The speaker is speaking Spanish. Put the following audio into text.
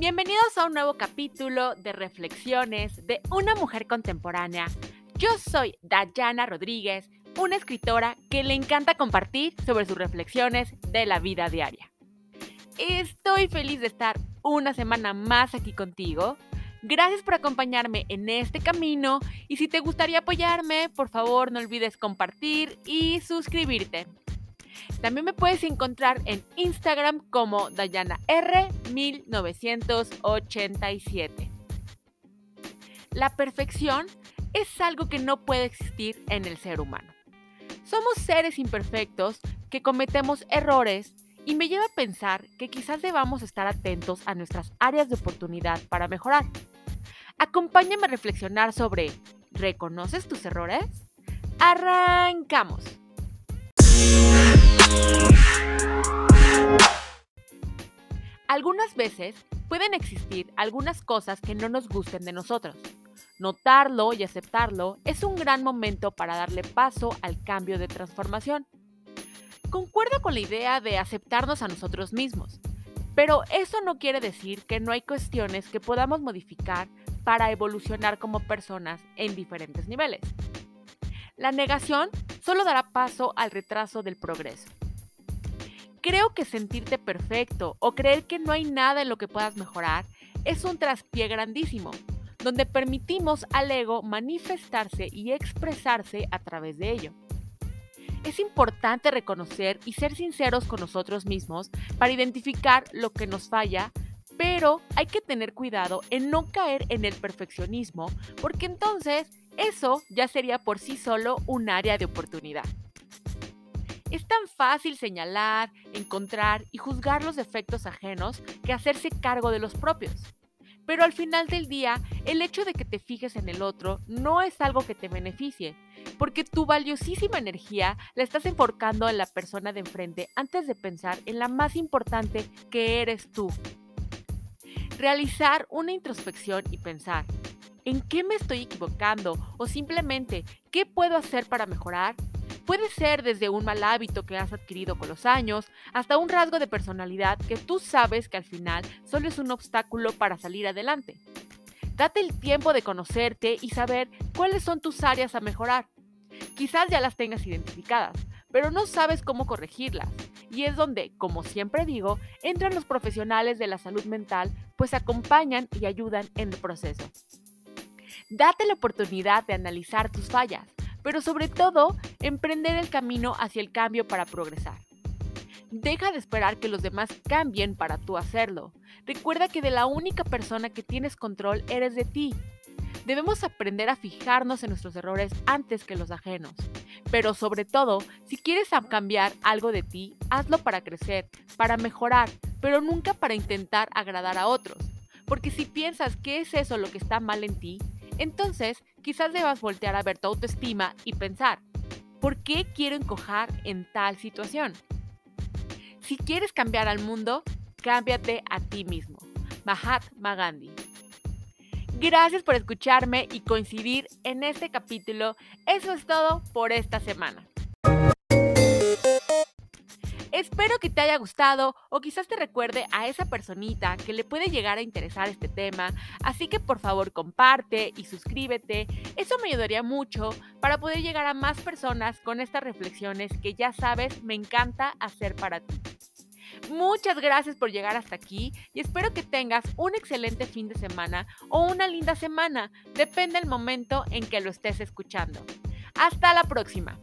Bienvenidos a un nuevo capítulo de Reflexiones de una mujer contemporánea. Yo soy Dayana Rodríguez, una escritora que le encanta compartir sobre sus reflexiones de la vida diaria. Estoy feliz de estar una semana más aquí contigo. Gracias por acompañarme en este camino y si te gustaría apoyarme, por favor no olvides compartir y suscribirte. También me puedes encontrar en Instagram como DayanaR1987. La perfección es algo que no puede existir en el ser humano. Somos seres imperfectos que cometemos errores y me lleva a pensar que quizás debamos estar atentos a nuestras áreas de oportunidad para mejorar. Acompáñame a reflexionar sobre ¿reconoces tus errores? Arrancamos. Algunas veces pueden existir algunas cosas que no nos gusten de nosotros. Notarlo y aceptarlo es un gran momento para darle paso al cambio de transformación. Concuerdo con la idea de aceptarnos a nosotros mismos, pero eso no quiere decir que no hay cuestiones que podamos modificar para evolucionar como personas en diferentes niveles. La negación solo dará paso al retraso del progreso. Creo que sentirte perfecto o creer que no hay nada en lo que puedas mejorar es un traspié grandísimo, donde permitimos al ego manifestarse y expresarse a través de ello. Es importante reconocer y ser sinceros con nosotros mismos para identificar lo que nos falla, pero hay que tener cuidado en no caer en el perfeccionismo, porque entonces eso ya sería por sí solo un área de oportunidad. Es tan fácil señalar, encontrar y juzgar los defectos ajenos que hacerse cargo de los propios. Pero al final del día, el hecho de que te fijes en el otro no es algo que te beneficie, porque tu valiosísima energía la estás enfocando en la persona de enfrente antes de pensar en la más importante que eres tú. Realizar una introspección y pensar, ¿en qué me estoy equivocando? O simplemente, ¿qué puedo hacer para mejorar? Puede ser desde un mal hábito que has adquirido con los años hasta un rasgo de personalidad que tú sabes que al final solo es un obstáculo para salir adelante. Date el tiempo de conocerte y saber cuáles son tus áreas a mejorar. Quizás ya las tengas identificadas, pero no sabes cómo corregirlas. Y es donde, como siempre digo, entran los profesionales de la salud mental, pues acompañan y ayudan en el proceso. Date la oportunidad de analizar tus fallas pero sobre todo, emprender el camino hacia el cambio para progresar. Deja de esperar que los demás cambien para tú hacerlo. Recuerda que de la única persona que tienes control eres de ti. Debemos aprender a fijarnos en nuestros errores antes que los ajenos. Pero sobre todo, si quieres cambiar algo de ti, hazlo para crecer, para mejorar, pero nunca para intentar agradar a otros. Porque si piensas que es eso lo que está mal en ti, entonces, quizás debas voltear a ver tu autoestima y pensar, ¿por qué quiero encojar en tal situación? Si quieres cambiar al mundo, cámbiate a ti mismo. Mahatma Gandhi. Gracias por escucharme y coincidir en este capítulo. Eso es todo por esta semana. Espero que te haya gustado o quizás te recuerde a esa personita que le puede llegar a interesar este tema, así que por favor comparte y suscríbete, eso me ayudaría mucho para poder llegar a más personas con estas reflexiones que ya sabes me encanta hacer para ti. Muchas gracias por llegar hasta aquí y espero que tengas un excelente fin de semana o una linda semana, depende del momento en que lo estés escuchando. Hasta la próxima.